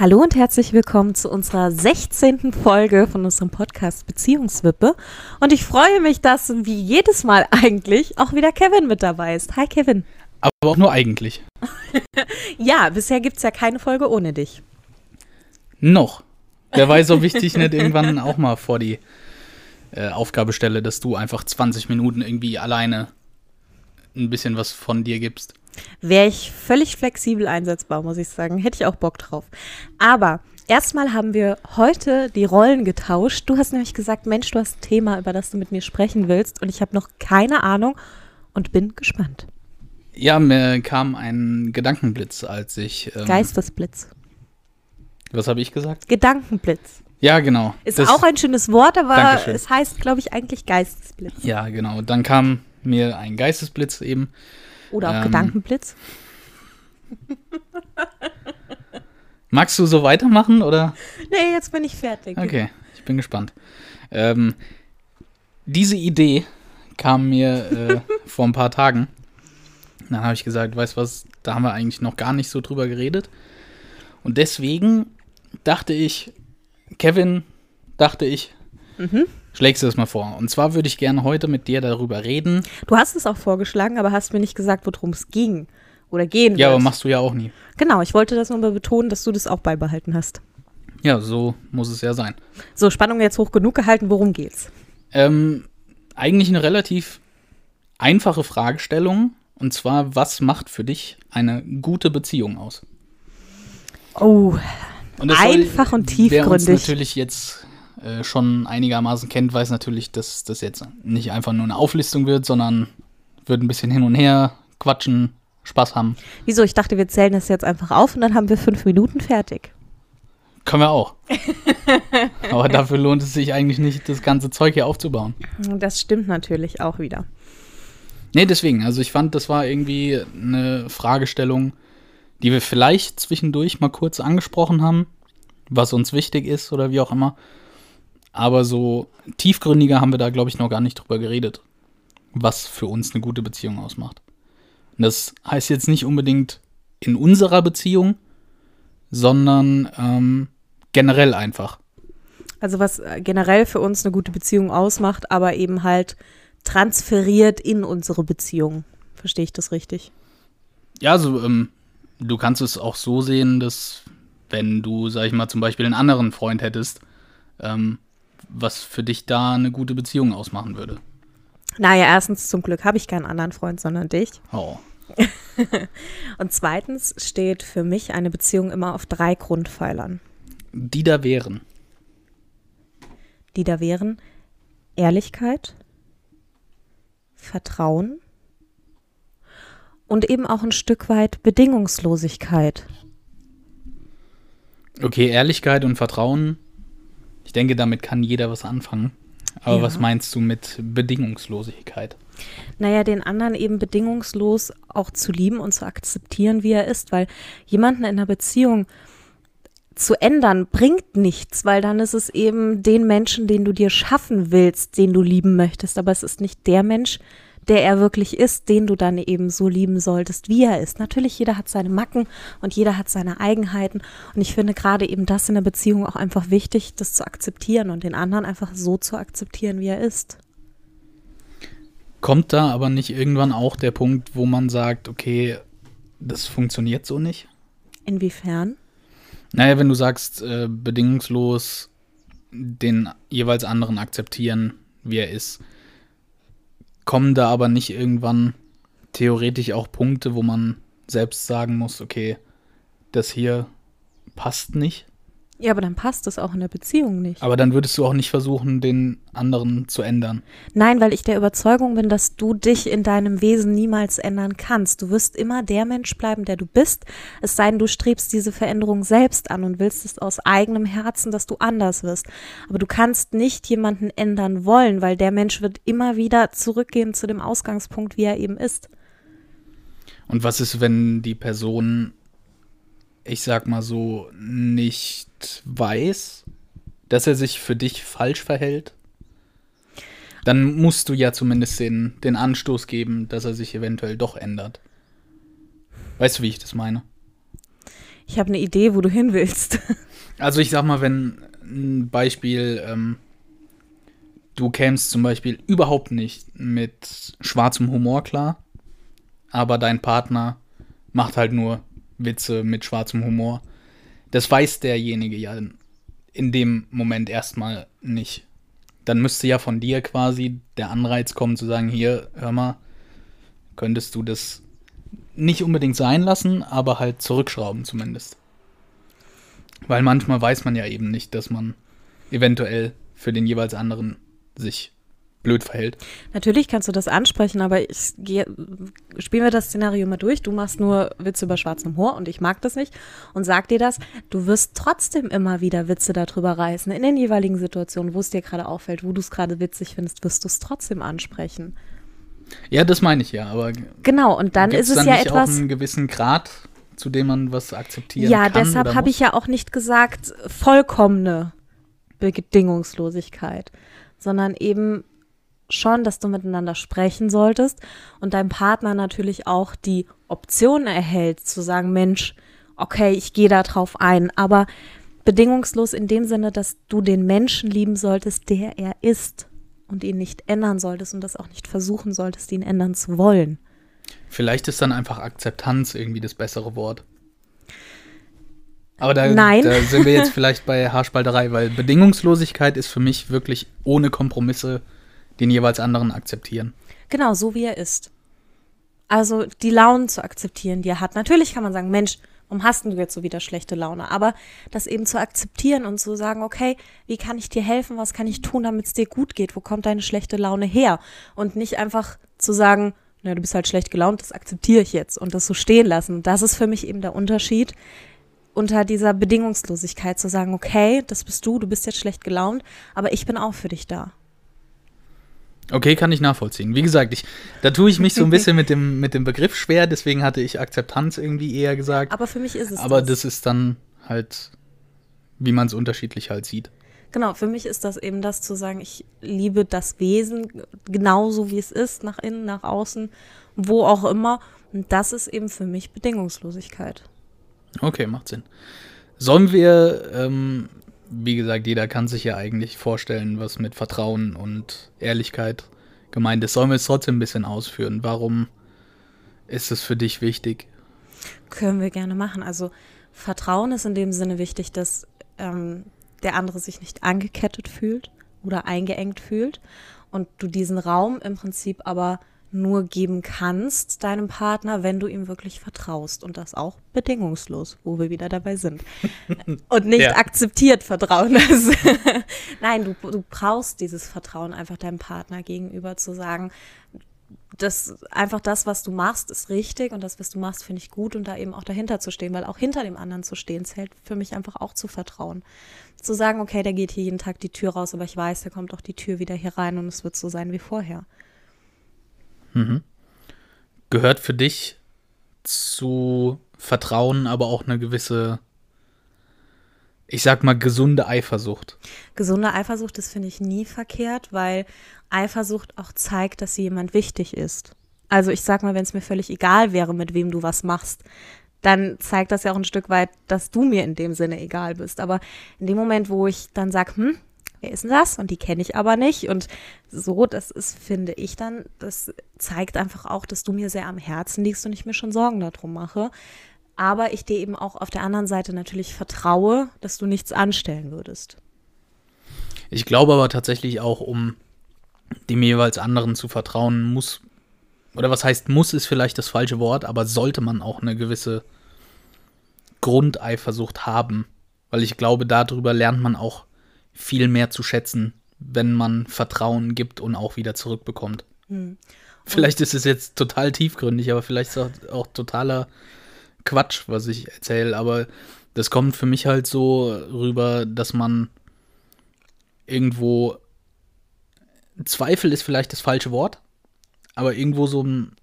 Hallo und herzlich willkommen zu unserer 16. Folge von unserem Podcast Beziehungswippe. Und ich freue mich, dass wie jedes Mal eigentlich auch wieder Kevin mit dabei ist. Hi Kevin. Aber auch nur eigentlich. ja, bisher gibt es ja keine Folge ohne dich. Noch. Wer weiß, ob ich dich nicht irgendwann auch mal vor die äh, Aufgabe stelle, dass du einfach 20 Minuten irgendwie alleine ein bisschen was von dir gibst. Wäre ich völlig flexibel einsetzbar, muss ich sagen. Hätte ich auch Bock drauf. Aber erstmal haben wir heute die Rollen getauscht. Du hast nämlich gesagt, Mensch, du hast ein Thema, über das du mit mir sprechen willst. Und ich habe noch keine Ahnung und bin gespannt. Ja, mir kam ein Gedankenblitz, als ich. Ähm, Geistesblitz. Was habe ich gesagt? Gedankenblitz. Ja, genau. Ist das, auch ein schönes Wort, aber Dankeschön. es heißt, glaube ich, eigentlich Geistesblitz. Ja, genau. Dann kam mir ein Geistesblitz eben. Oder auch ähm, Gedankenblitz. Magst du so weitermachen oder? Nee, jetzt bin ich fertig. Okay, ich bin gespannt. Ähm, diese Idee kam mir äh, vor ein paar Tagen. Dann habe ich gesagt, weißt du was, da haben wir eigentlich noch gar nicht so drüber geredet. Und deswegen dachte ich, Kevin, dachte ich, mhm. Schlägst du das mal vor. Und zwar würde ich gerne heute mit dir darüber reden. Du hast es auch vorgeschlagen, aber hast mir nicht gesagt, worum es ging oder gehen Ja, wird. aber machst du ja auch nie. Genau, ich wollte das nur betonen, dass du das auch beibehalten hast. Ja, so muss es ja sein. So, Spannung jetzt hoch genug gehalten, worum geht's? Ähm, eigentlich eine relativ einfache Fragestellung. Und zwar, was macht für dich eine gute Beziehung aus? Oh, und einfach und tiefgründig. Wer uns natürlich jetzt äh, schon einigermaßen kennt, weiß natürlich, dass das jetzt nicht einfach nur eine Auflistung wird, sondern wird ein bisschen hin und her quatschen, Spaß haben. Wieso? Ich dachte, wir zählen das jetzt einfach auf und dann haben wir fünf Minuten fertig. Können wir auch. Aber dafür lohnt es sich eigentlich nicht, das ganze Zeug hier aufzubauen. Das stimmt natürlich auch wieder. Nee, deswegen. Also ich fand, das war irgendwie eine Fragestellung, die wir vielleicht zwischendurch mal kurz angesprochen haben, was uns wichtig ist oder wie auch immer. Aber so tiefgründiger haben wir da, glaube ich, noch gar nicht drüber geredet, was für uns eine gute Beziehung ausmacht. Und das heißt jetzt nicht unbedingt in unserer Beziehung, sondern ähm, generell einfach. Also was äh, generell für uns eine gute Beziehung ausmacht, aber eben halt transferiert in unsere Beziehung. Verstehe ich das richtig? Ja, also ähm, du kannst es auch so sehen, dass wenn du, sag ich mal, zum Beispiel einen anderen Freund hättest, ähm, was für dich da eine gute Beziehung ausmachen würde. Naja, erstens zum Glück habe ich keinen anderen Freund, sondern dich. Oh. Und zweitens steht für mich eine Beziehung immer auf drei Grundpfeilern. Die da wären. Die da wären Ehrlichkeit, Vertrauen und eben auch ein Stück weit Bedingungslosigkeit. Okay, Ehrlichkeit und Vertrauen. Ich denke, damit kann jeder was anfangen. Aber ja. was meinst du mit Bedingungslosigkeit? Naja, den anderen eben bedingungslos auch zu lieben und zu akzeptieren, wie er ist, weil jemanden in einer Beziehung zu ändern bringt nichts, weil dann ist es eben den Menschen, den du dir schaffen willst, den du lieben möchtest, aber es ist nicht der Mensch, der er wirklich ist, den du dann eben so lieben solltest, wie er ist. Natürlich, jeder hat seine Macken und jeder hat seine Eigenheiten. Und ich finde gerade eben das in der Beziehung auch einfach wichtig, das zu akzeptieren und den anderen einfach so zu akzeptieren, wie er ist. Kommt da aber nicht irgendwann auch der Punkt, wo man sagt, okay, das funktioniert so nicht? Inwiefern? Naja, wenn du sagst, äh, bedingungslos den jeweils anderen akzeptieren, wie er ist kommen da aber nicht irgendwann theoretisch auch Punkte, wo man selbst sagen muss, okay, das hier passt nicht? Ja, aber dann passt es auch in der Beziehung nicht. Aber dann würdest du auch nicht versuchen, den anderen zu ändern. Nein, weil ich der Überzeugung bin, dass du dich in deinem Wesen niemals ändern kannst. Du wirst immer der Mensch bleiben, der du bist. Es sei denn, du strebst diese Veränderung selbst an und willst es aus eigenem Herzen, dass du anders wirst. Aber du kannst nicht jemanden ändern wollen, weil der Mensch wird immer wieder zurückgehen zu dem Ausgangspunkt, wie er eben ist. Und was ist, wenn die Person ich sag mal so, nicht weiß, dass er sich für dich falsch verhält, dann musst du ja zumindest den, den Anstoß geben, dass er sich eventuell doch ändert. Weißt du, wie ich das meine? ich habe eine Idee, wo du hin willst. Also ich sag mal, wenn ein Beispiel, ähm, du kämst zum Beispiel überhaupt nicht mit schwarzem Humor klar, aber dein Partner macht halt nur Witze mit schwarzem Humor. Das weiß derjenige ja in dem Moment erstmal nicht. Dann müsste ja von dir quasi der Anreiz kommen zu sagen, hier, hör mal, könntest du das nicht unbedingt sein lassen, aber halt zurückschrauben zumindest. Weil manchmal weiß man ja eben nicht, dass man eventuell für den jeweils anderen sich blöd verhält. Natürlich kannst du das ansprechen, aber ich gehe, spielen wir das Szenario mal durch. Du machst nur Witze über schwarzem Humor und ich mag das nicht und sag dir das. Du wirst trotzdem immer wieder Witze darüber reißen. In den jeweiligen Situationen, wo es dir gerade auffällt, wo du es gerade witzig findest, wirst du es trotzdem ansprechen. Ja, das meine ich ja, aber. Genau, und dann ist es dann ja nicht etwas. Auch einen gewissen Grad, zu dem man was akzeptieren Ja, kann. deshalb oder habe ich ja auch nicht gesagt, vollkommene Bedingungslosigkeit, sondern eben schon, dass du miteinander sprechen solltest und dein Partner natürlich auch die Option erhält, zu sagen, Mensch, okay, ich gehe da drauf ein, aber bedingungslos in dem Sinne, dass du den Menschen lieben solltest, der er ist und ihn nicht ändern solltest und das auch nicht versuchen solltest, ihn ändern zu wollen. Vielleicht ist dann einfach Akzeptanz irgendwie das bessere Wort. Aber da, Nein. da sind wir jetzt vielleicht bei Haarspalterei, weil Bedingungslosigkeit ist für mich wirklich ohne Kompromisse den jeweils anderen akzeptieren. Genau, so wie er ist. Also die Launen zu akzeptieren, die er hat. Natürlich kann man sagen, Mensch, warum hast du jetzt so wieder schlechte Laune? Aber das eben zu akzeptieren und zu sagen, okay, wie kann ich dir helfen? Was kann ich tun, damit es dir gut geht? Wo kommt deine schlechte Laune her? Und nicht einfach zu sagen, na, du bist halt schlecht gelaunt, das akzeptiere ich jetzt und das so stehen lassen. Das ist für mich eben der Unterschied unter dieser Bedingungslosigkeit zu sagen, okay, das bist du, du bist jetzt schlecht gelaunt, aber ich bin auch für dich da. Okay, kann ich nachvollziehen. Wie gesagt, ich, da tue ich mich so ein bisschen mit dem, mit dem Begriff schwer, deswegen hatte ich Akzeptanz irgendwie eher gesagt. Aber für mich ist es Aber das. das ist dann halt, wie man es unterschiedlich halt sieht. Genau, für mich ist das eben das zu sagen, ich liebe das Wesen genauso wie es ist, nach innen, nach außen, wo auch immer. Und das ist eben für mich Bedingungslosigkeit. Okay, macht Sinn. Sollen wir, ähm, wie gesagt, jeder kann sich ja eigentlich vorstellen, was mit Vertrauen und Ehrlichkeit gemeint ist. Sollen wir es trotzdem ein bisschen ausführen? Warum ist es für dich wichtig? Können wir gerne machen. Also Vertrauen ist in dem Sinne wichtig, dass ähm, der andere sich nicht angekettet fühlt oder eingeengt fühlt und du diesen Raum im Prinzip aber nur geben kannst deinem Partner, wenn du ihm wirklich vertraust und das auch bedingungslos, wo wir wieder dabei sind. Und nicht Ja. akzeptiert Vertrauen. Das Nein, du, du brauchst dieses Vertrauen einfach deinem Partner gegenüber zu sagen, das einfach das, was du machst, ist richtig und das, was du machst, finde ich gut und da eben auch dahinter zu stehen, weil auch hinter dem anderen zu stehen, zählt für mich einfach auch zu vertrauen. Zu sagen, okay, der geht hier jeden Tag die Tür raus, aber ich weiß, der kommt auch die Tür wieder hier rein und es wird so sein wie vorher. Gehört für dich zu Vertrauen aber auch eine gewisse, ich sag mal, gesunde Eifersucht? Gesunde Eifersucht, das finde ich nie verkehrt, weil Eifersucht auch zeigt, dass jemand wichtig ist. Also ich sag mal, wenn es mir völlig egal wäre, mit wem du was machst, dann zeigt das ja auch ein Stück weit, dass du mir in dem Sinne egal bist. Aber in dem Moment, wo ich dann sag, hm, wer ist denn das? Und die kenne ich aber nicht. Und so, das ist, finde ich dann, das zeigt einfach auch, dass du mir sehr am Herzen liegst und ich mir schon Sorgen darum mache. Aber ich dir eben auch auf der anderen Seite natürlich vertraue, dass du nichts anstellen würdest. Ich glaube aber tatsächlich auch, um dem jeweils anderen zu vertrauen, muss, oder was heißt muss, ist vielleicht das falsche Wort, aber sollte man auch eine gewisse Grundeifersucht haben. Weil ich glaube, darüber lernt man auch viel mehr zu schätzen, wenn man Vertrauen gibt und auch wieder zurückbekommt. Vielleicht ist es jetzt total tiefgründig, aber vielleicht ist es auch, auch totaler Quatsch, was ich erzähle. Aber das kommt für mich halt so rüber, dass man irgendwo Zweifel ist vielleicht das falsche Wort, aber irgendwo so ein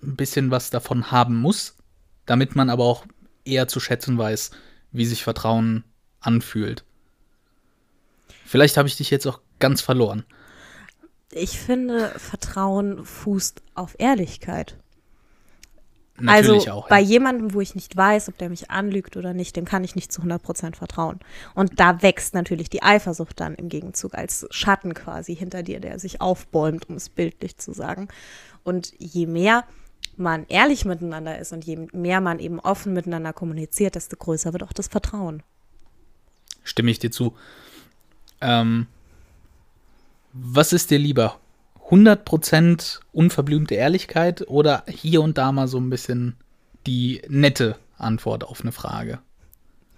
bisschen was davon haben muss, damit man aber auch eher zu schätzen weiß, wie sich Vertrauen anfühlt. Vielleicht habe ich dich jetzt auch ganz verloren. Ich finde, Vertrauen fußt auf Ehrlichkeit. Natürlich also auch. bei Ja. jemandem, wo ich nicht weiß, ob der mich anlügt oder nicht, dem kann ich nicht zu 100% vertrauen. Und da wächst natürlich die Eifersucht dann im Gegenzug als Schatten quasi hinter dir, der sich aufbäumt, um es bildlich zu sagen. Und je mehr man ehrlich miteinander ist und je mehr man eben offen miteinander kommuniziert, desto größer wird auch das Vertrauen. Stimme ich dir zu. Ähm, was ist dir lieber? 100% unverblümte Ehrlichkeit oder hier und da mal so ein bisschen die nette Antwort auf eine Frage?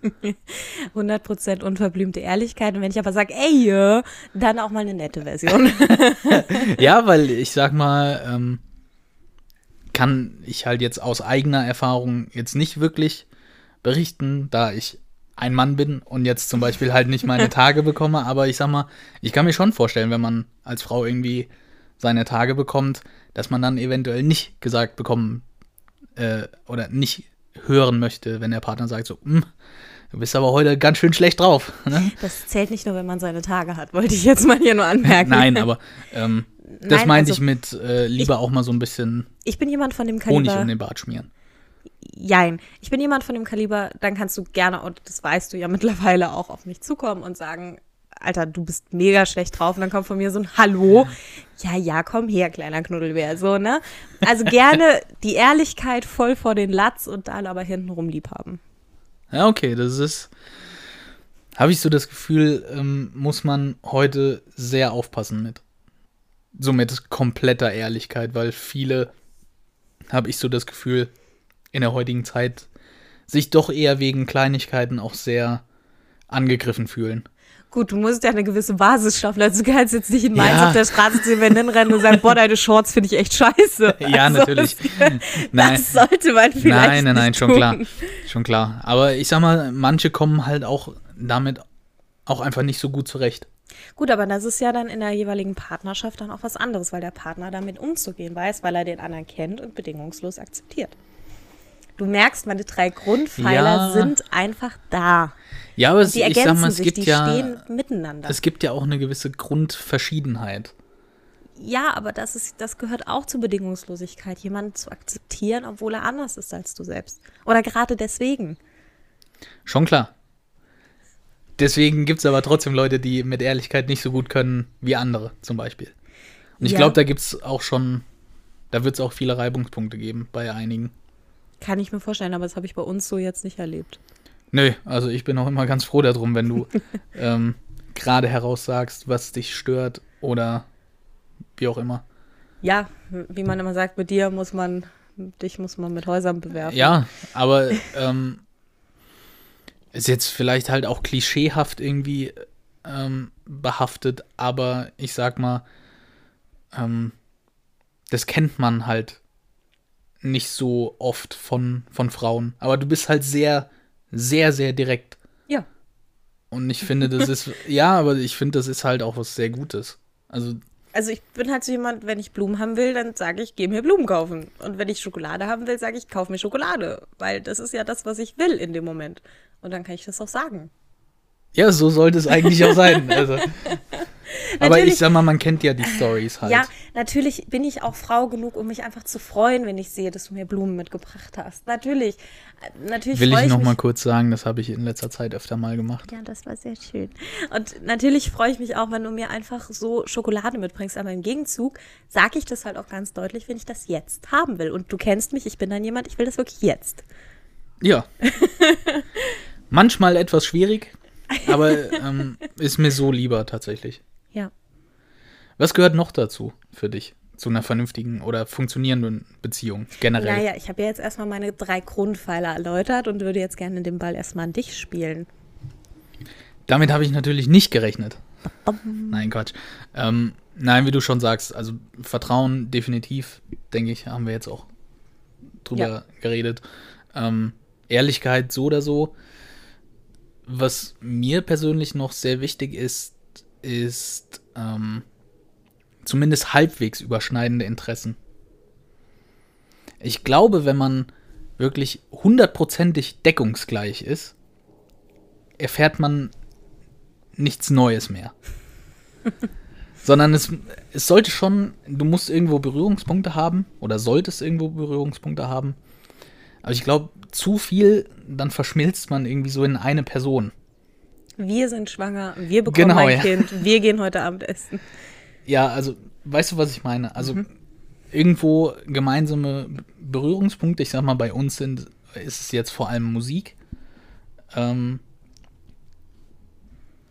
100% unverblümte Ehrlichkeit. Und wenn ich aber sage, ey, dann auch mal eine nette Version. Ja, weil ich sag mal, ähm, kann ich halt jetzt aus eigener Erfahrung jetzt nicht wirklich berichten, da ich ein Mann bin und jetzt zum Beispiel halt nicht meine Tage bekomme, aber ich sag mal, ich kann mir schon vorstellen, wenn man als Frau irgendwie seine Tage bekommt, dass man dann eventuell nicht gesagt bekommen äh, oder nicht hören möchte, wenn der Partner sagt so, "Hm, du bist aber heute ganz schön schlecht drauf. Ne? Das zählt nicht nur, wenn man seine Tage hat, wollte ich jetzt mal hier nur anmerken. Nein, aber ähm, das meinte also- ich mit äh, lieber auch mal so ein bisschen Ich bin jemand von dem Honig Kaliber. um den Bart schmieren. Jein. Ich bin jemand von dem Kaliber, dann kannst du gerne, und das weißt du ja mittlerweile auch, auf mich zukommen und sagen, Alter, du bist mega schlecht drauf. Und dann kommt von mir so ein Hallo. Ja, ja, komm her, kleiner Knuddelbär. So, ne? Also gerne die Ehrlichkeit voll vor den Latz und dann aber hintenrum lieb haben. Ja, okay, das ist. Habe ich so das Gefühl, ähm, muss man heute sehr aufpassen mit. So mit kompletter Ehrlichkeit, weil viele, habe ich so das Gefühl, in der heutigen Zeit sich doch eher wegen Kleinigkeiten auch sehr angegriffen fühlen. Gut, du musst ja eine gewisse Basis schaffen. Also du kannst jetzt nicht in Mainz Ja. auf der Straße zu jemandem hinrennen und sagen, boah, deine Shorts finde ich echt scheiße. Ja, Also, natürlich. Das, Nein. das sollte man vielleicht Nein, nein, nein, schon tun. klar. Schon klar. Aber ich sag mal, manche kommen halt auch damit auch einfach nicht so gut zurecht. Gut, aber das ist ja dann in der jeweiligen Partnerschaft dann auch was anderes, weil der Partner damit umzugehen weiß, weil er den anderen kennt und bedingungslos akzeptiert. Du merkst, meine drei Grundpfeiler Ja. sind einfach da. Ja, aber es, Die ich sag mal, es sich, gibt ja. stehen miteinander. Es gibt ja auch eine gewisse Grundverschiedenheit. ja, aber das, ist, das gehört auch zur Bedingungslosigkeit, jemanden zu akzeptieren, obwohl er anders ist als du selbst. Oder gerade deswegen. Schon klar. Deswegen gibt es aber trotzdem Leute, die mit Ehrlichkeit nicht so gut können wie andere, zum Beispiel. Und ich Ja. glaube, da gibt es auch schon, da wird es auch viele Reibungspunkte geben bei einigen. Kann ich mir vorstellen, aber das habe ich bei uns so jetzt nicht erlebt. Nö, also ich bin auch immer ganz froh darum, wenn du ähm, gerade heraussagst, was dich stört oder wie auch immer. Ja, wie man immer sagt, mit dir muss man, dich muss man mit Häusern bewerfen. Ja, aber ähm, ist jetzt vielleicht halt auch klischeehaft irgendwie ähm, behaftet, aber ich sag mal, ähm, das kennt man halt nicht so oft von, von Frauen. Aber du bist halt sehr, sehr, sehr direkt. Ja. Und ich finde, das ist, ja, aber ich finde, das ist halt auch was sehr Gutes. Also, Also ich bin halt so jemand, wenn ich Blumen haben will, dann sage ich, geh mir Blumen kaufen. Und wenn ich Schokolade haben will, sage ich, kauf mir Schokolade. Weil das ist ja das, was ich will in dem Moment. Und dann kann ich das auch sagen. ja, so sollte es eigentlich auch sein. Also. Aber ich sag mal, man kennt ja die Stories halt. Ja, natürlich bin ich auch Frau genug, um mich einfach zu freuen, wenn ich sehe, dass du mir Blumen mitgebracht hast. Natürlich. Natürlich Will freue ich noch mich. mal kurz sagen, das habe ich in letzter Zeit öfter mal gemacht. Ja, das war sehr schön. Und natürlich freue ich mich auch, wenn du mir einfach so Schokolade mitbringst. Aber im Gegenzug sage ich das halt auch ganz deutlich, wenn ich das jetzt haben will. Und du kennst mich, ich bin dann jemand, ich will das wirklich jetzt. Ja. Manchmal etwas schwierig, aber ähm, ist mir so lieber tatsächlich. Ja. Was gehört noch dazu für dich? Zu einer vernünftigen oder funktionierenden Beziehung generell? Naja, ich habe ja jetzt erstmal meine drei Grundpfeiler erläutert und würde jetzt gerne den Ball erstmal an dich spielen. Damit habe ich natürlich nicht gerechnet. Nein, Quatsch. Ähm, nein, wie du schon sagst, also Vertrauen definitiv, denke ich, haben wir jetzt auch drüber Ja. geredet. Ähm, Ehrlichkeit so oder so. Was mir persönlich noch sehr wichtig ist, ist ähm, zumindest halbwegs überschneidende Interessen. Ich glaube, wenn man wirklich hundertprozentig deckungsgleich ist, erfährt man nichts Neues mehr. Sondern es, es sollte schon, du musst irgendwo Berührungspunkte haben oder solltest irgendwo Berührungspunkte haben. Aber ich glaube, zu viel, dann verschmilzt man irgendwie so in eine Person. Wir sind schwanger, wir bekommen Genau, ein ja. Kind, wir gehen heute Abend essen. Ja, also, weißt du, was ich meine? Also, irgendwo gemeinsame Berührungspunkte, ich sag mal, bei uns sind, ist es jetzt vor allem Musik. Ähm,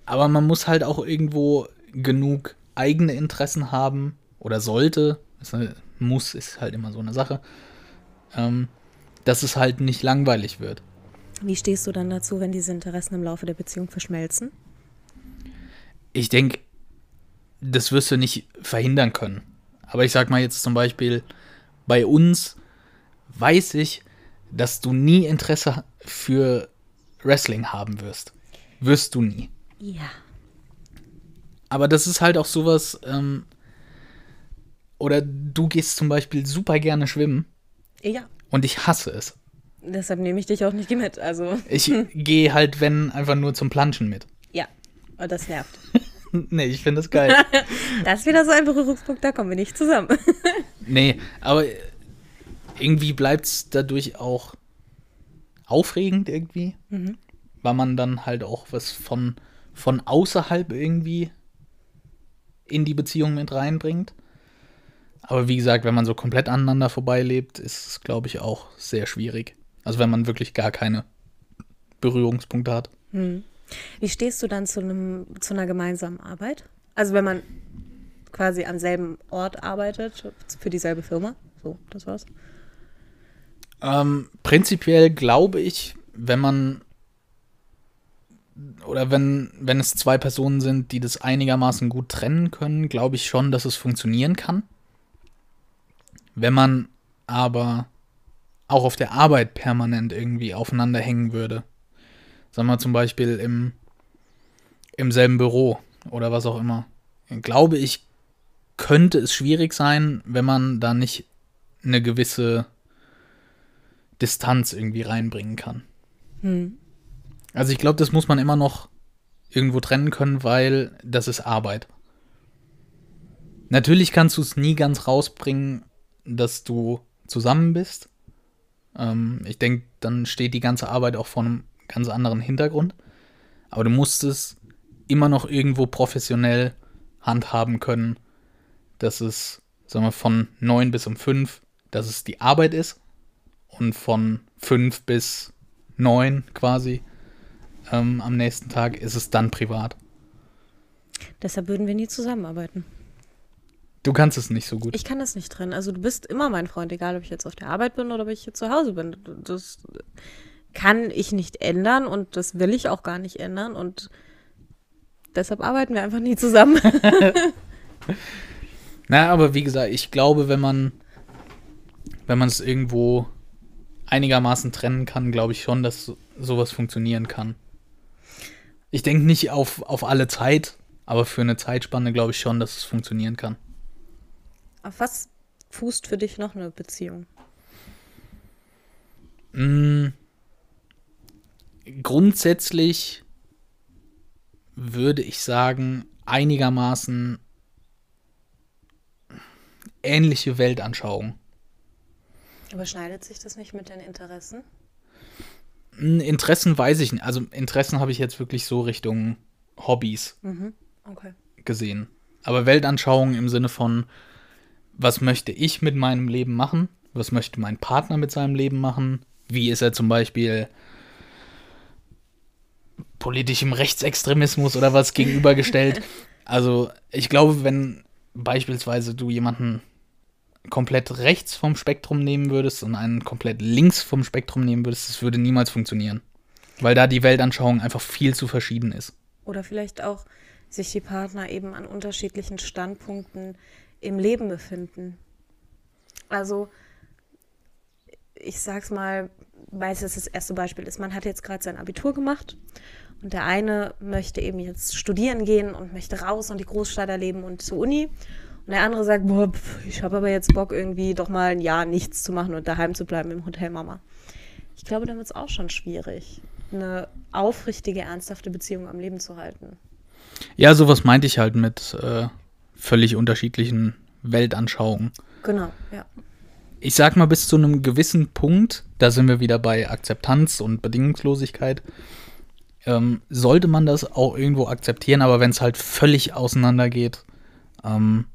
aber man muss halt auch irgendwo genug eigene Interessen haben oder sollte, ist, halt- muss ist halt immer so eine Sache, ähm, dass es halt nicht langweilig wird. Wie stehst du dann dazu, wenn diese Interessen im Laufe der Beziehung verschmelzen? ich denke, das wirst du nicht verhindern können. Aber ich sag mal jetzt zum Beispiel, bei uns weiß ich, dass du nie Interesse für Wrestling haben wirst. Wirst du nie. Ja. Aber das ist halt auch sowas, ähm, oder du gehst zum Beispiel super gerne schwimmen Ja. und ich hasse es. Deshalb nehme ich dich auch nicht mit. Also, Ich gehe halt, wenn, einfach nur zum Planschen mit. ja. Und das nervt. nee, ich finde das geil. Das ist wieder so ein Berührungspunkt, da kommen wir nicht zusammen. Nee, aber irgendwie bleibt es dadurch auch aufregend irgendwie, weil man dann halt auch was von, von außerhalb irgendwie in die Beziehung mit reinbringt. Aber wie gesagt, wenn man so komplett aneinander vorbeilebt, ist es, glaube ich, auch sehr schwierig. Also wenn man wirklich gar keine Berührungspunkte hat. Wie stehst du dann zu, einem, zu einer gemeinsamen Arbeit? Also wenn man quasi am selben Ort arbeitet, für dieselbe Firma. So, das war's. Ähm, prinzipiell glaube ich, wenn man oder wenn, wenn es zwei Personen sind, die das einigermaßen gut trennen können, glaube ich schon, dass es funktionieren kann. Wenn man aber auch auf der Arbeit permanent irgendwie aufeinander hängen würde, sagen wir zum Beispiel im, im selben Büro oder was auch immer, glaube ich, könnte es schwierig sein, wenn man da nicht eine gewisse Distanz irgendwie reinbringen kann. Also ich glaube, das muss man immer noch irgendwo trennen können, weil das ist Arbeit. Natürlich kannst du es nie ganz rausbringen, dass du zusammen bist. Ähm, ich denke, dann steht die ganze Arbeit auch vor einem ganz anderen Hintergrund. Aber du musst es immer noch irgendwo professionell handhaben können, dass es, sagen wir, von neun bis um fünf, dass es die Arbeit ist und von fünf bis neun quasi ähm, am nächsten Tag ist es dann privat. Deshalb würden wir nie zusammenarbeiten. Du kannst es nicht so gut. Ich kann das nicht trennen. Also du bist immer mein Freund, egal ob ich jetzt auf der Arbeit bin oder ob ich hier zu Hause bin. Das kann ich nicht ändern und das will ich auch gar nicht ändern und deshalb arbeiten wir einfach nie zusammen. Na, aber wie gesagt, ich glaube, wenn man, wenn man es irgendwo einigermaßen trennen kann, glaube ich schon, dass so- sowas funktionieren kann. Ich denke nicht auf, auf alle Zeit, aber für eine Zeitspanne glaube ich schon, dass es funktionieren kann. Auf was fußt für dich noch eine Beziehung? Mm, grundsätzlich würde ich sagen, einigermaßen ähnliche Weltanschauung. Überschneidet sich das nicht mit den Interessen? Interessen weiß ich nicht. Also Interessen habe ich jetzt wirklich so Richtung Hobbys Okay. gesehen. Aber Weltanschauung im Sinne von, was möchte ich mit meinem Leben machen? Was möchte mein Partner mit seinem Leben machen? Wie ist er zum Beispiel politischem Rechtsextremismus oder was gegenübergestellt? Also ich glaube, wenn beispielsweise du jemanden komplett rechts vom Spektrum nehmen würdest und einen komplett links vom Spektrum nehmen würdest, das würde niemals funktionieren. Weil da die Weltanschauung einfach viel zu verschieden ist. Oder vielleicht auch sich die Partner eben an unterschiedlichen Standpunkten im Leben befinden. Also, ich sag's mal, weil es das erste Beispiel ist. Man hat jetzt gerade sein Abitur gemacht und der eine möchte eben jetzt studieren gehen und möchte raus und die Großstadt erleben und zur Uni. Und der andere sagt, boah, pf, ich habe aber jetzt Bock, irgendwie doch mal ein Jahr nichts zu machen und daheim zu bleiben im Hotel Mama. Ich glaube, dann wird es auch schon schwierig, eine aufrichtige, ernsthafte Beziehung am Leben zu halten. Ja, sowas meinte ich halt mit äh, völlig unterschiedlichen Weltanschauungen. Genau, ja. ich sag mal, bis zu einem gewissen Punkt, da sind wir wieder bei Akzeptanz und Bedingungslosigkeit, ähm, sollte man das auch irgendwo akzeptieren, aber wenn es halt völlig auseinandergeht, ähm,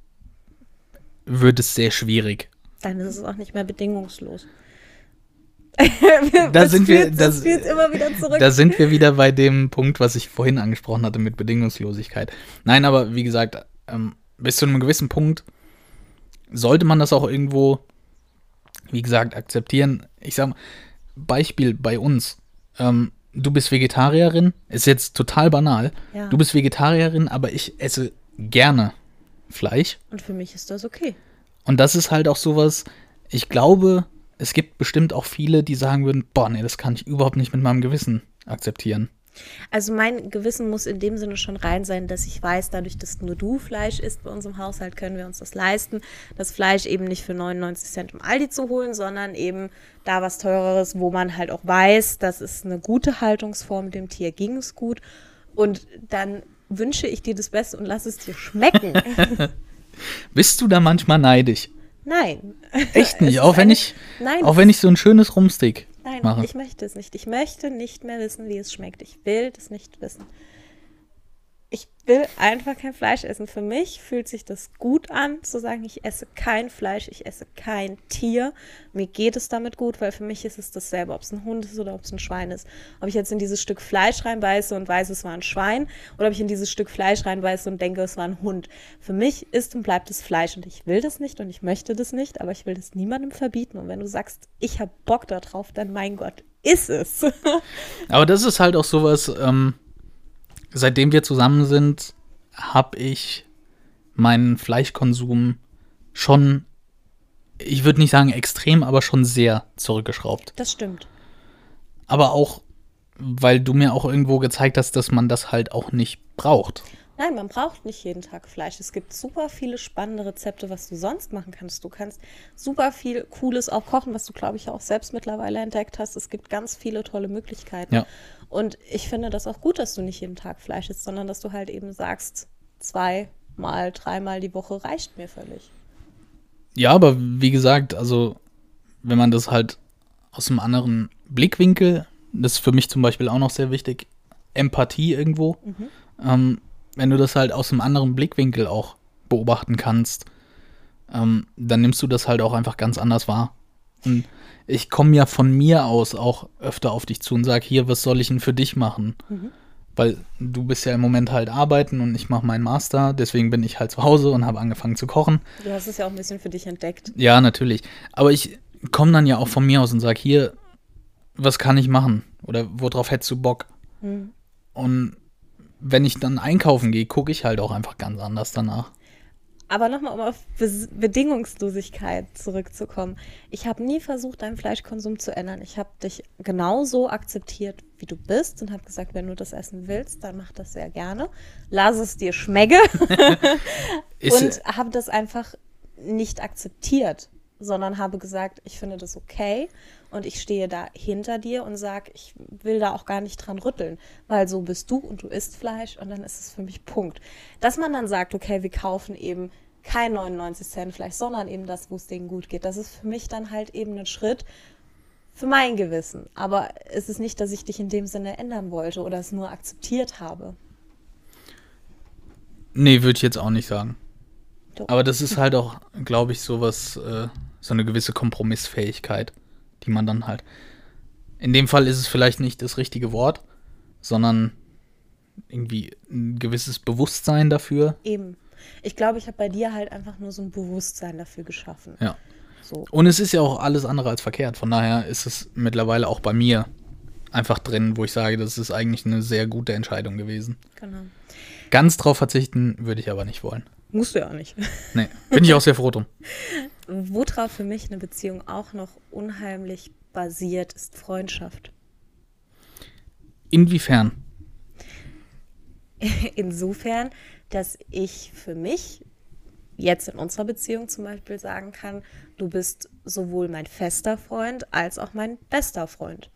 wird es sehr schwierig. Dann ist es auch nicht mehr bedingungslos. da sind wir, das, immer wieder zurück. da sind wir wieder bei dem Punkt, was ich vorhin angesprochen hatte mit Bedingungslosigkeit. Nein, aber wie gesagt, ähm, bis zu einem gewissen Punkt sollte man das auch irgendwo, wie gesagt, akzeptieren. Ich sag mal, Beispiel bei uns. Ähm, du bist Vegetarierin, ist jetzt total banal. Ja. Du bist Vegetarierin, aber ich esse gerne Fleisch. Und für mich ist das okay. Und das ist halt auch sowas, ich glaube, es gibt bestimmt auch viele, die sagen würden, boah, nee, das kann ich überhaupt nicht mit meinem Gewissen akzeptieren. Also mein Gewissen muss in dem Sinne schon rein sein, dass ich weiß, dadurch, dass nur du Fleisch isst bei uns im Haushalt, können wir uns das leisten, das Fleisch eben nicht für 99 Cent im Aldi zu holen, sondern eben da was teureres, wo man halt auch weiß, das ist eine gute Haltungsform, dem Tier ging es gut und dann wünsche ich dir das Beste und lass es dir schmecken. Bist du da manchmal neidisch? Nein. Echt nicht, auch wenn ich, Nein, auch wenn ich so ein schönes Rumstick Nein, mache. ich möchte es nicht. Ich möchte nicht mehr wissen, wie es schmeckt. Ich will das nicht wissen. Ich will einfach kein Fleisch essen. Für mich fühlt sich das gut an, zu sagen, ich esse kein Fleisch, ich esse kein Tier. Mir geht es damit gut, weil für mich ist es dasselbe, ob es ein Hund ist oder ob es ein Schwein ist. Ob ich jetzt in dieses Stück Fleisch reinbeiße und weiß, es war ein Schwein, oder ob ich in dieses Stück Fleisch reinbeiße und denke, es war ein Hund. Für mich ist und bleibt es Fleisch und ich will das nicht und ich möchte das nicht, aber ich will das niemandem verbieten. Und wenn du sagst, ich habe Bock darauf, dann mein Gott, ist es. Aber das ist halt auch sowas, ähm, seitdem wir zusammen sind, habe ich meinen Fleischkonsum schon, ich würde nicht sagen extrem, aber schon sehr zurückgeschraubt. Das stimmt. Aber auch, weil du mir auch irgendwo gezeigt hast, dass man das halt auch nicht braucht. Nein, man braucht nicht jeden Tag Fleisch. Es gibt super viele spannende Rezepte, was du sonst machen kannst. Du kannst super viel Cooles auch kochen, was du, glaube ich, auch selbst mittlerweile entdeckt hast. Es gibt ganz viele tolle Möglichkeiten. Ja. Und ich finde das auch gut, dass du nicht jeden Tag Fleisch isst, sondern dass du halt eben sagst, zweimal, dreimal die Woche reicht mir völlig. Ja, aber wie gesagt, also wenn man das halt aus einem anderen Blickwinkel, das ist für mich zum Beispiel auch noch sehr wichtig, Empathie irgendwo, ähm, wenn du das halt aus einem anderen Blickwinkel auch beobachten kannst, ähm, dann nimmst du das halt auch einfach ganz anders wahr. Und ich komme ja von mir aus auch öfter auf dich zu und sage, hier, was soll ich denn für dich machen? Weil du bist ja im Moment halt arbeiten und ich mache meinen Master, deswegen bin ich halt zu Hause und habe angefangen zu kochen. Du hast es ja auch ein bisschen für dich entdeckt. Ja, natürlich. Aber ich komme dann ja auch von mir aus und sage, hier, was kann ich machen? Oder worauf hättest du Bock? Und wenn ich dann einkaufen gehe, gucke ich halt auch einfach ganz anders danach. Aber nochmal, um auf Bes Bedingungslosigkeit zurückzukommen. Ich habe nie versucht, deinen Fleischkonsum zu ändern. Ich habe dich genauso akzeptiert, wie du bist und habe gesagt, wenn du das essen willst, dann mach das sehr gerne. Lass es dir schmecke. Und habe das einfach nicht akzeptiert, sondern habe gesagt, ich finde das okay und ich stehe da hinter dir und sage, ich will da auch gar nicht dran rütteln, weil so bist du und du isst Fleisch und dann ist es für mich Punkt. Dass man dann sagt, okay, wir kaufen eben kein 99 Cent Fleisch, sondern eben das, wo es denen gut geht. Das ist für mich dann halt eben ein Schritt für mein Gewissen. Aber es ist nicht, dass ich dich in dem Sinne ändern wollte oder es nur akzeptiert habe. nee, würde ich jetzt auch nicht sagen. Doch. Aber das ist halt auch, glaube ich, sowas, äh, so eine gewisse Kompromissfähigkeit, die man dann halt. In dem Fall ist es vielleicht nicht das richtige Wort, sondern irgendwie ein gewisses Bewusstsein dafür. Eben. Ich glaube, ich habe bei dir halt einfach nur so ein Bewusstsein dafür geschaffen. Ja. So. Und es ist ja auch alles andere als verkehrt. Von daher ist es mittlerweile auch bei mir einfach drin, wo ich sage, das ist eigentlich eine sehr gute Entscheidung gewesen. Genau. Ganz drauf verzichten würde ich aber nicht wollen. Musst du ja auch nicht. Nee, bin ich auch sehr froh drum. Worauf für mich eine Beziehung auch noch unheimlich basiert, ist Freundschaft. Inwiefern? Insofern, dass ich für mich jetzt in unserer Beziehung zum Beispiel sagen kann, du bist sowohl mein fester Freund als auch mein bester Freund,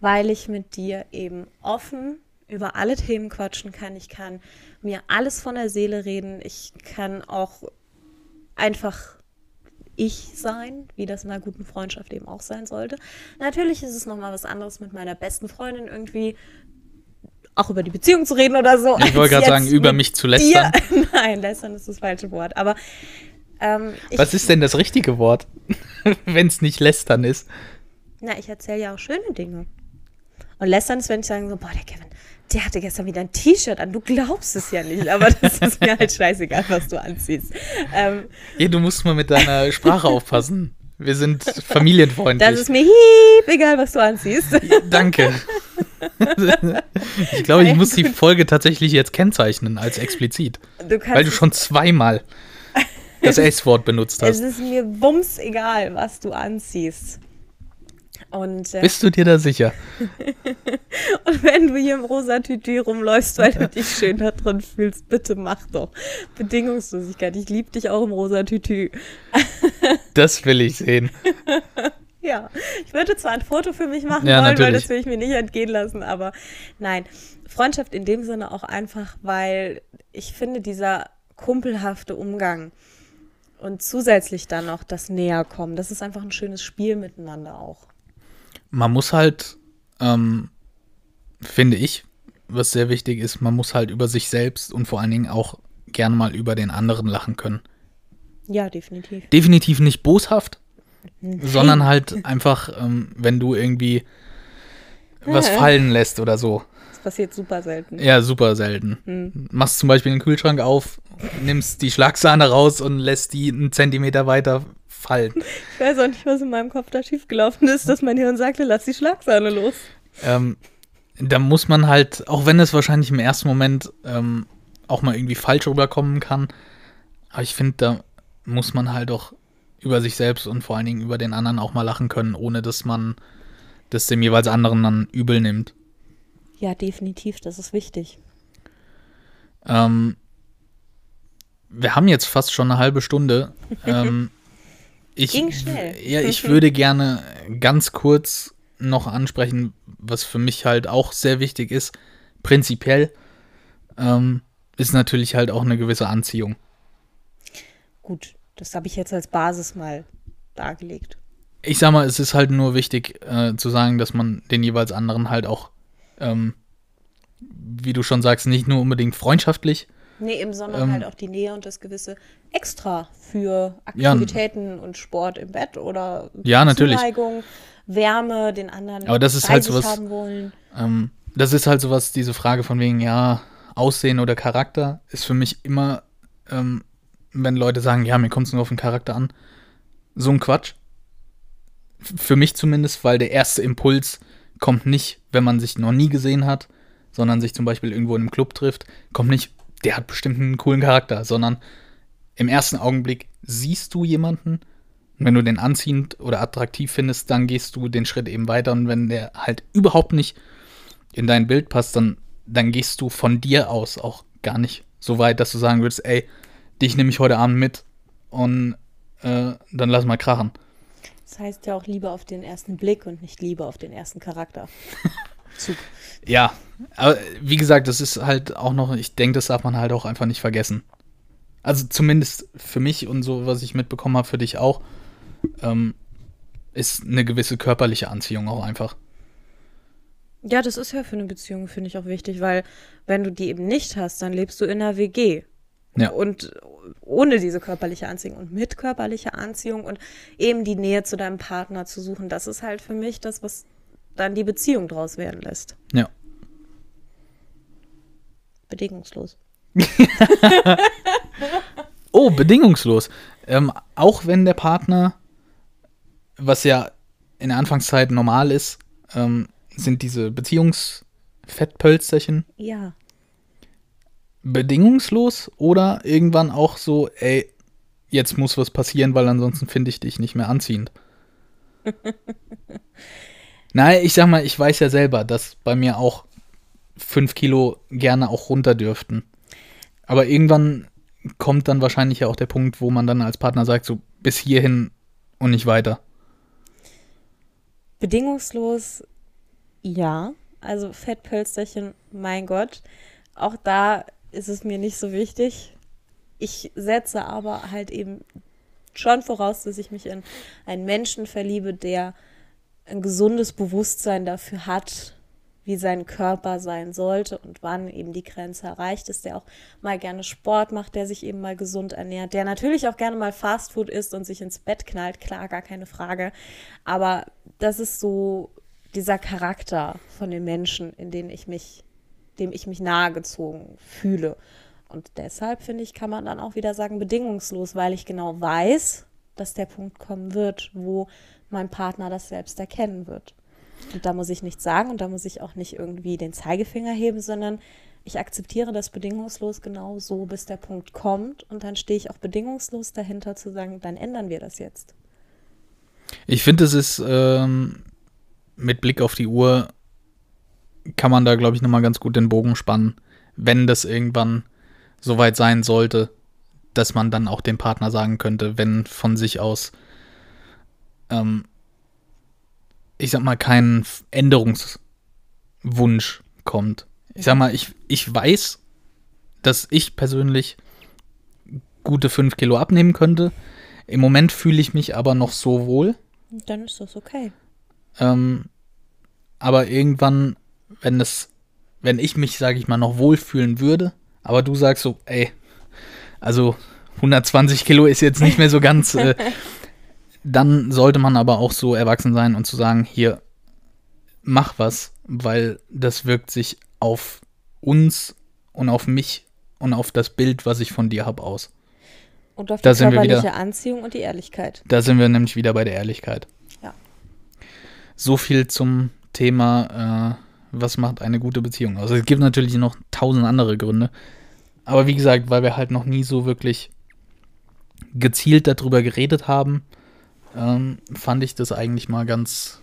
weil ich mit dir eben offen über alle Themen quatschen kann. Ich kann mir alles von der Seele reden. Ich kann auch einfach ich sein, wie das in einer guten Freundschaft eben auch sein sollte. Natürlich ist es nochmal was anderes mit meiner besten Freundin irgendwie auch über die Beziehung zu reden oder so. Ich wollte gerade sagen, über mich zu lästern. Dir. Nein, lästern ist das falsche Wort. Aber ähm, was ist denn das richtige Wort, wenn es nicht lästern ist? Na, ich erzähle ja auch schöne Dinge. Und lästern ist, wenn ich sage so, boah, der Kevin, der hatte gestern wieder ein T-Shirt an. Du glaubst es ja nicht, aber das ist mir halt scheißegal, was du anziehst. Ähm, ja, du musst mal mit deiner Sprache aufpassen. Wir sind familienfreundlich. Das ist mir hiep, egal, was du anziehst. Danke. ich glaube, ich muss die Folge tatsächlich jetzt kennzeichnen als explizit. Du weil du schon zweimal das S-Wort benutzt hast. Es ist mir bums egal, was du anziehst. Und, äh, Bist du dir da sicher? und wenn du hier im rosa Tütü rumläufst, weil du dich schön da drin fühlst, bitte mach doch. Bedingungslosigkeit. Ich liebe dich auch im rosa Tütü. das will ich sehen. ja, ich würde zwar ein Foto für mich machen ja, wollen, natürlich. weil das will ich mir nicht entgehen lassen, aber nein. Freundschaft in dem Sinne auch einfach, weil ich finde, dieser kumpelhafte Umgang und zusätzlich dann noch das Näherkommen, das ist einfach ein schönes Spiel miteinander auch man muss halt, ähm, finde ich, was sehr wichtig ist, man muss halt über sich selbst und vor allen Dingen auch gerne mal über den anderen lachen können. Ja, definitiv. Definitiv nicht boshaft, Nein. sondern halt einfach, ähm, wenn du irgendwie was fallen lässt oder so. Das passiert super selten. Ja, super selten. Hm. Machst zum Beispiel den Kühlschrank auf, nimmst die Schlagsahne raus und lässt die einen Zentimeter weiter fallen. Ich weiß auch nicht, was in meinem Kopf da schiefgelaufen ist, dass mein Hirn sagte, lass die Schlagsahne los. Ähm, da muss man halt, auch wenn es wahrscheinlich im ersten Moment ähm, auch mal irgendwie falsch rüberkommen kann, aber ich finde, da muss man halt auch über sich selbst und vor allen Dingen über den anderen auch mal lachen können, ohne dass man das dem jeweils anderen dann übel nimmt. Ja, definitiv, das ist wichtig. Ähm, wir haben jetzt fast schon eine halbe Stunde. ähm, ich, Ging schnell. Ja, ich würde gerne ganz kurz noch ansprechen, was für mich halt auch sehr wichtig ist. Prinzipiell ähm, ist natürlich halt auch eine gewisse Anziehung. Gut, das habe ich jetzt als Basis mal dargelegt. Ich sag mal, es ist halt nur wichtig äh, zu sagen, dass man den jeweils anderen halt auch, ähm, wie du schon sagst, nicht nur unbedingt freundschaftlich Nee, eben, sondern ähm, halt auch die Nähe und das gewisse Extra für Aktivitäten ja, und Sport im Bett oder ja, natürlich. Zuneigung, Wärme, den anderen Aber das ist halt sowas, haben wollen. Ähm, das ist halt sowas, diese Frage von wegen, ja, Aussehen oder Charakter ist für mich immer, ähm, wenn Leute sagen, ja, mir kommt es nur auf den Charakter an, so ein Quatsch. Für mich zumindest, weil der erste Impuls kommt nicht, wenn man sich noch nie gesehen hat, sondern sich zum Beispiel irgendwo in einem Club trifft, kommt nicht, der hat bestimmt einen coolen Charakter, sondern im ersten Augenblick siehst du jemanden, und wenn du den anziehend oder attraktiv findest, dann gehst du den Schritt eben weiter und wenn der halt überhaupt nicht in dein Bild passt, dann, dann gehst du von dir aus auch gar nicht so weit, dass du sagen würdest, ey, dich nehme ich heute Abend mit und äh, dann lass mal krachen. Das heißt ja auch Liebe auf den ersten Blick und nicht Liebe auf den ersten Charakter. Zug. Ja, aber wie gesagt, das ist halt auch noch, ich denke, das darf man halt auch einfach nicht vergessen. Also zumindest für mich und so, was ich mitbekommen habe, für dich auch, ähm, ist eine gewisse körperliche Anziehung auch einfach. Ja, das ist ja für eine Beziehung, finde ich auch wichtig, weil wenn du die eben nicht hast, dann lebst du in einer WG. Ja. Und ohne diese körperliche Anziehung und mit körperlicher Anziehung und eben die Nähe zu deinem Partner zu suchen, das ist halt für mich das, was dann die Beziehung draus werden lässt. Ja. Bedingungslos. oh, bedingungslos. Ähm, auch wenn der Partner, was ja in der Anfangszeit normal ist, ähm, sind diese Beziehungsfettpölsterchen. Ja. Bedingungslos oder irgendwann auch so, ey, jetzt muss was passieren, weil ansonsten finde ich dich nicht mehr anziehend. Nein, ich sag mal, ich weiß ja selber, dass bei mir auch fünf Kilo gerne auch runter dürften. Aber irgendwann kommt dann wahrscheinlich ja auch der Punkt, wo man dann als Partner sagt, so bis hierhin und nicht weiter. Bedingungslos ja. Also Fettpölsterchen, mein Gott. Auch da ist es mir nicht so wichtig. Ich setze aber halt eben schon voraus, dass ich mich in einen Menschen verliebe, der ein gesundes Bewusstsein dafür hat, wie sein Körper sein sollte und wann eben die Grenze erreicht ist, der auch mal gerne Sport macht, der sich eben mal gesund ernährt, der natürlich auch gerne mal Fastfood isst und sich ins Bett knallt, klar, gar keine Frage. Aber das ist so dieser Charakter von den Menschen, in den ich mich, dem ich mich nahegezogen fühle. Und deshalb finde ich, kann man dann auch wieder sagen, bedingungslos, weil ich genau weiß, dass der Punkt kommen wird, wo mein Partner das selbst erkennen wird. Und da muss ich nichts sagen und da muss ich auch nicht irgendwie den Zeigefinger heben, sondern ich akzeptiere das bedingungslos genau so, bis der Punkt kommt. Und dann stehe ich auch bedingungslos dahinter zu sagen, dann ändern wir das jetzt. Ich finde, es ist ähm, mit Blick auf die Uhr, kann man da, glaube ich, nochmal ganz gut den Bogen spannen, wenn das irgendwann soweit sein sollte, dass man dann auch dem Partner sagen könnte, wenn von sich aus ähm, ich sag mal, kein Änderungswunsch kommt. Ich sag mal, ich, ich weiß, dass ich persönlich gute fünf Kilo abnehmen könnte. Im Moment fühle ich mich aber noch so wohl. Dann ist das okay. Ähm, aber irgendwann, wenn es, wenn ich mich, sage ich mal, noch wohlfühlen würde, aber du sagst so, ey, also 120 Kilo ist jetzt nicht mehr so ganz, äh, dann sollte man aber auch so erwachsen sein und zu sagen, hier, mach was, weil das wirkt sich auf uns und auf mich und auf das Bild, was ich von dir habe, aus. Und auf die da körperliche wieder, Anziehung und die Ehrlichkeit. Da sind wir nämlich wieder bei der Ehrlichkeit. Ja. So viel zum Thema, äh, was macht eine gute Beziehung aus. Also es gibt natürlich noch tausend andere Gründe. Aber wie gesagt, weil wir halt noch nie so wirklich gezielt darüber geredet haben, ähm, fand ich das eigentlich mal ganz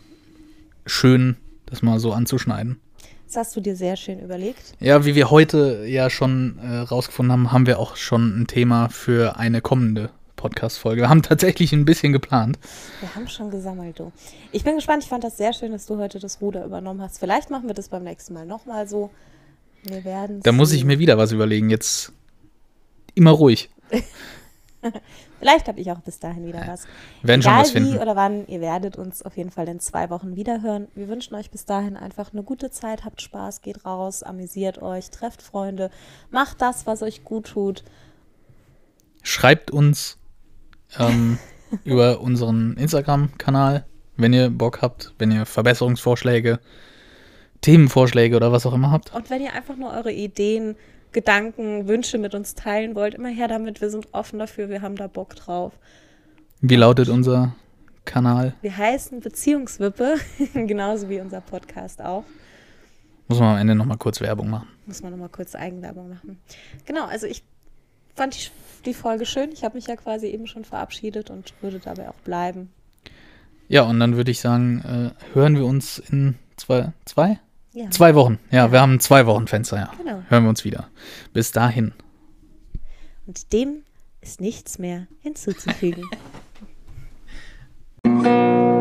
schön, das mal so anzuschneiden. Das hast du dir sehr schön überlegt. Ja, wie wir heute ja schon äh, rausgefunden haben, haben wir auch schon ein Thema für eine kommende Podcast-Folge. Wir haben tatsächlich ein bisschen geplant. Wir haben schon gesammelt, du. Ich bin gespannt. Ich fand das sehr schön, dass du heute das Ruder übernommen hast. Vielleicht machen wir das beim nächsten Mal nochmal so. Wir werden. Da muss ich mir wieder was überlegen. Jetzt immer ruhig. Vielleicht habe ich auch bis dahin wieder was. Wenn schon was finden. wie oder wann, ihr werdet uns auf jeden Fall in zwei Wochen wiederhören. Wir wünschen euch bis dahin einfach eine gute Zeit, habt Spaß, geht raus, amüsiert euch, trefft Freunde, macht das, was euch gut tut. Schreibt uns ähm, über unseren Instagram-Kanal, wenn ihr Bock habt, wenn ihr Verbesserungsvorschläge, Themenvorschläge oder was auch immer habt. Und wenn ihr einfach nur eure Ideen Gedanken, Wünsche mit uns teilen wollt, immer her damit. Wir sind offen dafür, wir haben da Bock drauf. Wie lautet unser Kanal? Wir heißen Beziehungswippe, genauso wie unser Podcast auch. Muss man am Ende nochmal kurz Werbung machen. Muss man nochmal kurz Eigenwerbung machen. Genau, also ich fand die, die Folge schön. Ich habe mich ja quasi eben schon verabschiedet und würde dabei auch bleiben. Ja, und dann würde ich sagen, äh, hören wir uns in zwei, zwei? Ja. Zwei Wochen, ja, ja, wir haben ein zwei Wochen Fenster, ja. Genau. Hören wir uns wieder. Bis dahin. Und dem ist nichts mehr hinzuzufügen.